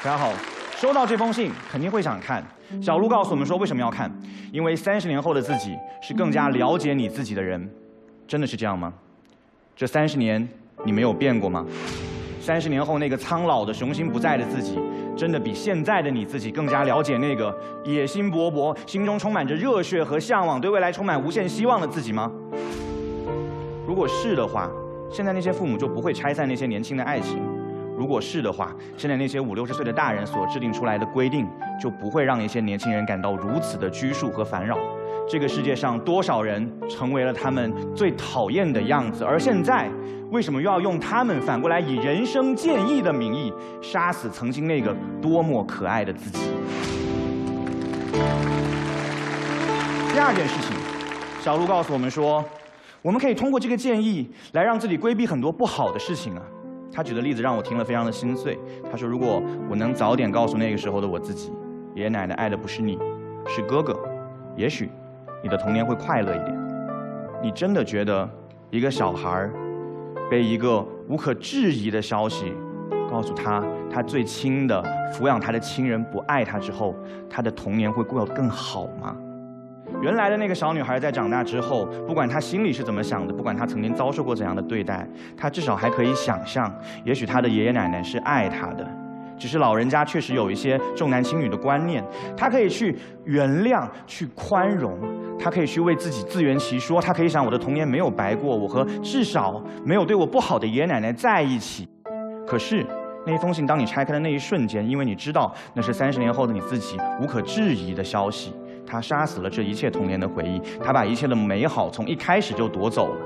大家好，收到这封信肯定会想看。小鹿告诉我们说，为什么要看？因为三十年后的自己是更加了解你自己的人。真的是这样吗？这三十年你没有变过吗？三十年后那个苍老的雄心不在的自己，真的比现在的你自己更加了解那个野心勃勃、心中充满着热血和向往、对未来充满无限希望的自己吗？如果是的话，现在那些父母就不会拆散那些年轻的爱情。如果是的话，现在那些五六十岁的大人所制定出来的规定，就不会让一些年轻人感到如此的拘束和烦扰。这个世界上多少人成为了他们最讨厌的样子，而现在，为什么又要用他们反过来以人生建议的名义杀死曾经那个多么可爱的自己？第二件事情，小鹿告诉我们说，我们可以通过这个建议来让自己规避很多不好的事情啊。他举的例子让我听了非常的心碎。他说：“如果我能早点告诉那个时候的我自己，爷爷奶奶爱的不是你，是哥哥，也许你的童年会快乐一点。”你真的觉得一个小孩被一个无可置疑的消息告诉他，他最亲的抚养他的亲人不爱他之后，他的童年会过得更好吗？原来的那个小女孩在长大之后，不管她心里是怎么想的，不管她曾经遭受过怎样的对待，她至少还可以想象，也许她的爷爷奶奶是爱她的，只是老人家确实有一些重男轻女的观念，她可以去原谅、去宽容，她可以去为自己自圆其说，她可以想我的童年没有白过，我和至少没有对我不好的爷爷奶奶在一起。可是那封信，当你拆开的那一瞬间，因为你知道那是三十年后的你自己无可置疑的消息。他杀死了这一切童年的回忆，他把一切的美好从一开始就夺走了。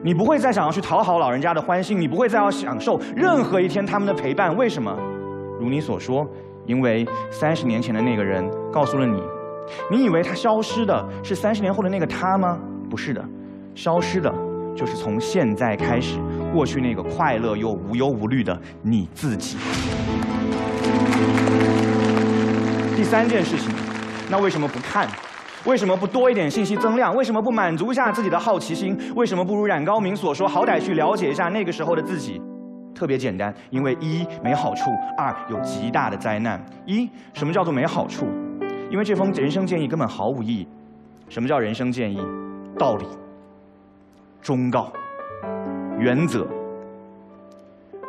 你不会再想要去讨好老人家的欢心，你不会再要享受任何一天他们的陪伴。为什么？如你所说，因为三十年前的那个人告诉了你。你以为他消失的是三十年后的那个他吗？不是的，消失的就是从现在开始过去那个快乐又无忧无虑的你自己。第三件事情。那为什么不看？为什么不多一点信息增量？为什么不满足一下自己的好奇心？为什么不如冉高明所说，好歹去了解一下那个时候的自己？特别简单，因为一没好处，二有极大的灾难。一，什么叫做没好处？因为这封人生建议根本毫无意义。什么叫人生建议？道理、忠告、原则，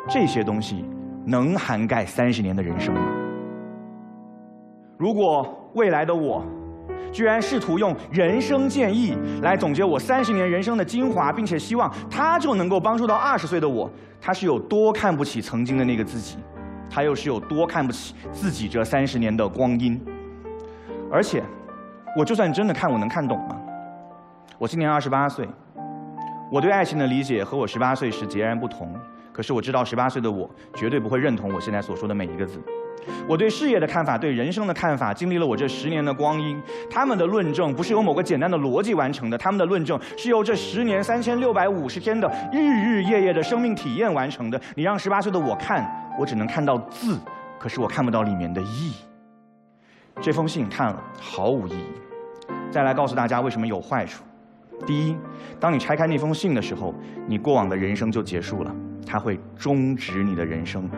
这些东西能涵盖三十年的人生吗？如果未来的我，居然试图用人生建议来总结我三十年人生的精华，并且希望他就能够帮助到二十岁的我，他是有多看不起曾经的那个自己，他又是有多看不起自己这三十年的光阴？而且，我就算真的看，我能看懂吗？我今年二十八岁，我对爱情的理解和我十八岁时截然不同。可是我知道，十八岁的我绝对不会认同我现在所说的每一个字。我对事业的看法，对人生的看法，经历了我这十年的光阴，他们的论证不是由某个简单的逻辑完成的，他们的论证是由这十年三千六百五十天的日日夜夜的生命体验完成的。你让十八岁的我看，我只能看到字，可是我看不到里面的意。这封信看了毫无意义。再来告诉大家为什么有坏处。第一，当你拆开那封信的时候，你过往的人生就结束了，它会终止你的人生。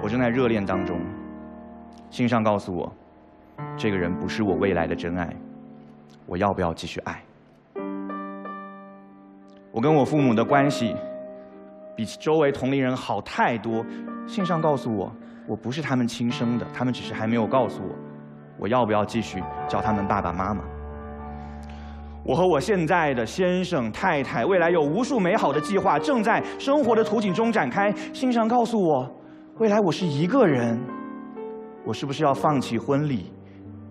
我正在热恋当中，信上告诉我，这个人不是我未来的真爱，我要不要继续爱？我跟我父母的关系比周围同龄人好太多，信上告诉我，我不是他们亲生的，他们只是还没有告诉我，我要不要继续叫他们爸爸妈妈？我和我现在的先生太太，未来有无数美好的计划正在生活的图景中展开，信上告诉我。未来我是一个人，我是不是要放弃婚礼，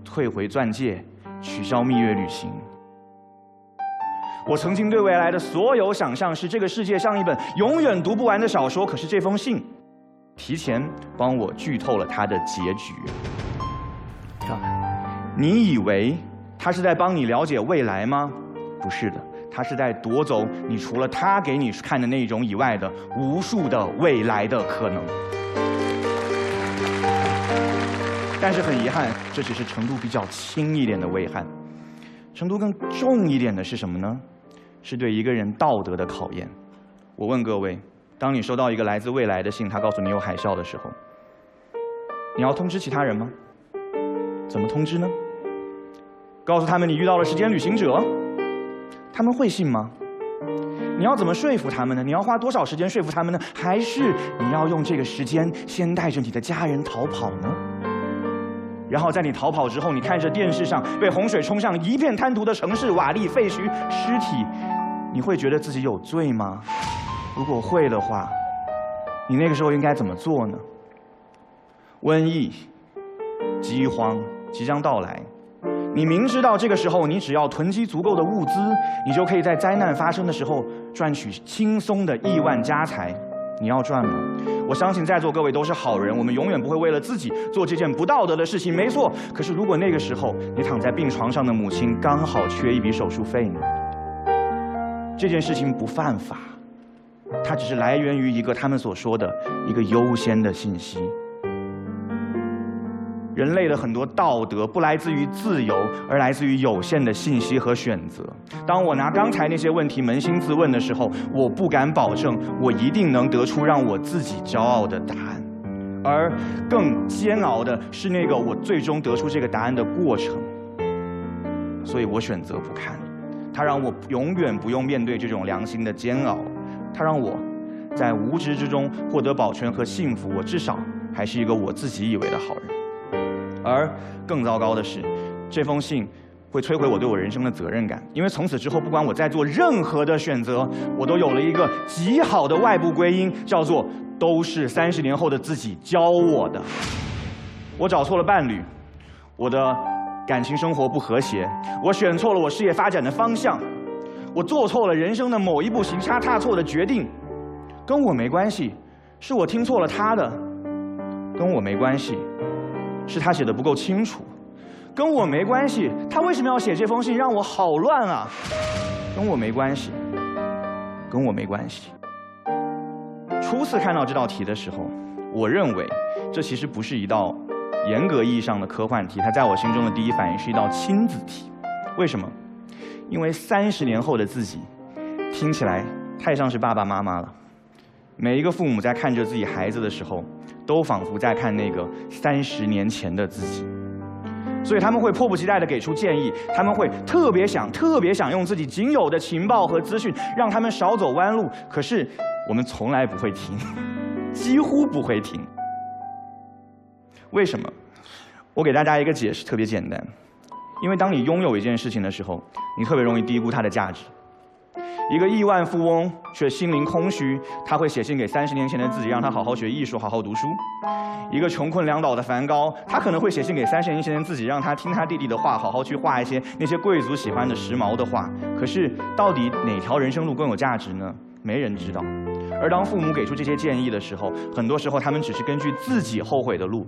退回钻戒，取消蜜月旅行？我曾经对未来的所有想象是这个世界像一本永远读不完的小说，可是这封信提前帮我剧透了它的结局。你以为他是在帮你了解未来吗？不是的，他是在夺走你除了他给你看的那种以外的无数的未来的可能。但是很遗憾，这只是程度比较轻一点的危害，程度更重一点的是什么呢？是对一个人道德的考验。我问各位，当你收到一个来自未来的信，他告诉你有海啸的时候，你要通知其他人吗？怎么通知呢？告诉他们你遇到了时间旅行者，他们会信吗？你要怎么说服他们呢？你要花多少时间说服他们呢？还是你要用这个时间先带着你的家人逃跑呢？然后在你逃跑之后，你看着电视上被洪水冲向一片滩涂的城市，瓦砾废墟、尸体，你会觉得自己有罪吗？如果会的话，你那个时候应该怎么做呢？瘟疫、饥荒即将到来。你明知道这个时候，你只要囤积足够的物资，你就可以在灾难发生的时候赚取轻松的亿万家财。你要赚吗？我相信在座各位都是好人，我们永远不会为了自己做这件不道德的事情。没错。可是如果那个时候你躺在病床上的母亲刚好缺一笔手术费呢？这件事情不犯法，它只是来源于一个他们所说的一个优先的信息。人类的很多道德不来自于自由，而来自于有限的信息和选择。当我拿刚才那些问题扪心自问的时候，我不敢保证我一定能得出让我自己骄傲的答案，而更煎熬的是那个我最终得出这个答案的过程。所以我选择不看，它让我永远不用面对这种良心的煎熬，它让我在无知之中获得保全和幸福。我至少还是一个我自己以为的好人。而更糟糕的是，这封信会摧毁我对我人生的责任感，因为从此之后，不管我在做任何的选择，我都有了一个极好的外部归因，叫做“都是三十年后的自己教我的”。我找错了伴侣，我的感情生活不和谐，我选错了我事业发展的方向，我做错了人生的某一步行差踏错的决定，跟我没关系，是我听错了他的，跟我没关系。是他写的不够清楚，跟我没关系。他为什么要写这封信让我好乱啊？跟我没关系，跟我没关系。初次看到这道题的时候，我认为这其实不是一道严格意义上的科幻题，它在我心中的第一反应是一道亲子题。为什么？因为三十年后的自己，听起来太像是爸爸妈妈了。每一个父母在看着自己孩子的时候。都仿佛在看那个三十年前的自己，所以他们会迫不及待地给出建议，他们会特别想、特别想用自己仅有的情报和资讯，让他们少走弯路。可是我们从来不会听，几乎不会听。为什么？我给大家一个解释，特别简单，因为当你拥有一件事情的时候，你特别容易低估它的价值。一个亿万富翁却心灵空虚，他会写信给三十年前的自己，让他好好学艺术，好好读书。一个穷困潦倒的梵高，他可能会写信给三十年前的自己，让他听他弟弟的话，好好去画一些那些贵族喜欢的时髦的画。可是，到底哪条人生路更有价值呢？没人知道。而当父母给出这些建议的时候，很多时候他们只是根据自己后悔的路，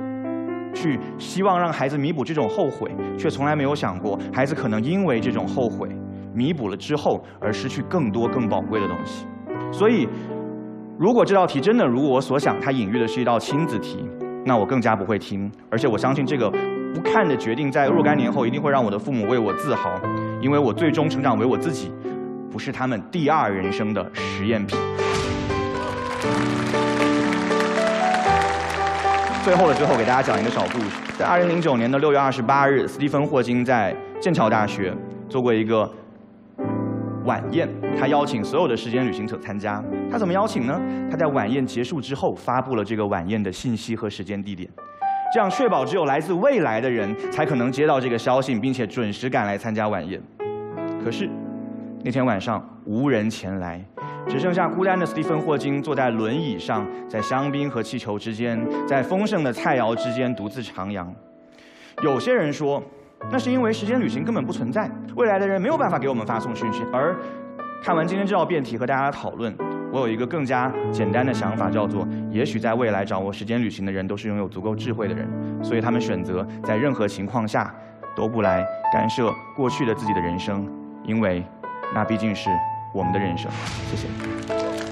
去希望让孩子弥补这种后悔，却从来没有想过孩子可能因为这种后悔。弥补了之后，而失去更多更宝贵的东西。所以，如果这道题真的如我所想，它隐喻的是一道亲子题，那我更加不会听。而且我相信这个不看的决定，在若干年后一定会让我的父母为我自豪，因为我最终成长为我自己，不是他们第二人生的实验品。最后的最后，给大家讲一个小故事。在二零零九年的六月二十八日，斯蒂芬·霍金在剑桥大学做过一个。晚宴，他邀请所有的时间旅行者参加。他怎么邀请呢？他在晚宴结束之后发布了这个晚宴的信息和时间地点，这样确保只有来自未来的人才可能接到这个消息，并且准时赶来参加晚宴。可是那天晚上无人前来，只剩下孤单的斯蒂芬·霍金坐在轮椅上，在香槟和气球之间，在丰盛的菜肴之间独自徜徉。有些人说。那是因为时间旅行根本不存在，未来的人没有办法给我们发送讯息。而看完今天这道辩题和大家讨论，我有一个更加简单的想法，叫做：也许在未来掌握时间旅行的人都是拥有足够智慧的人，所以他们选择在任何情况下都不来干涉过去的自己的人生，因为那毕竟是我们的人生。谢谢。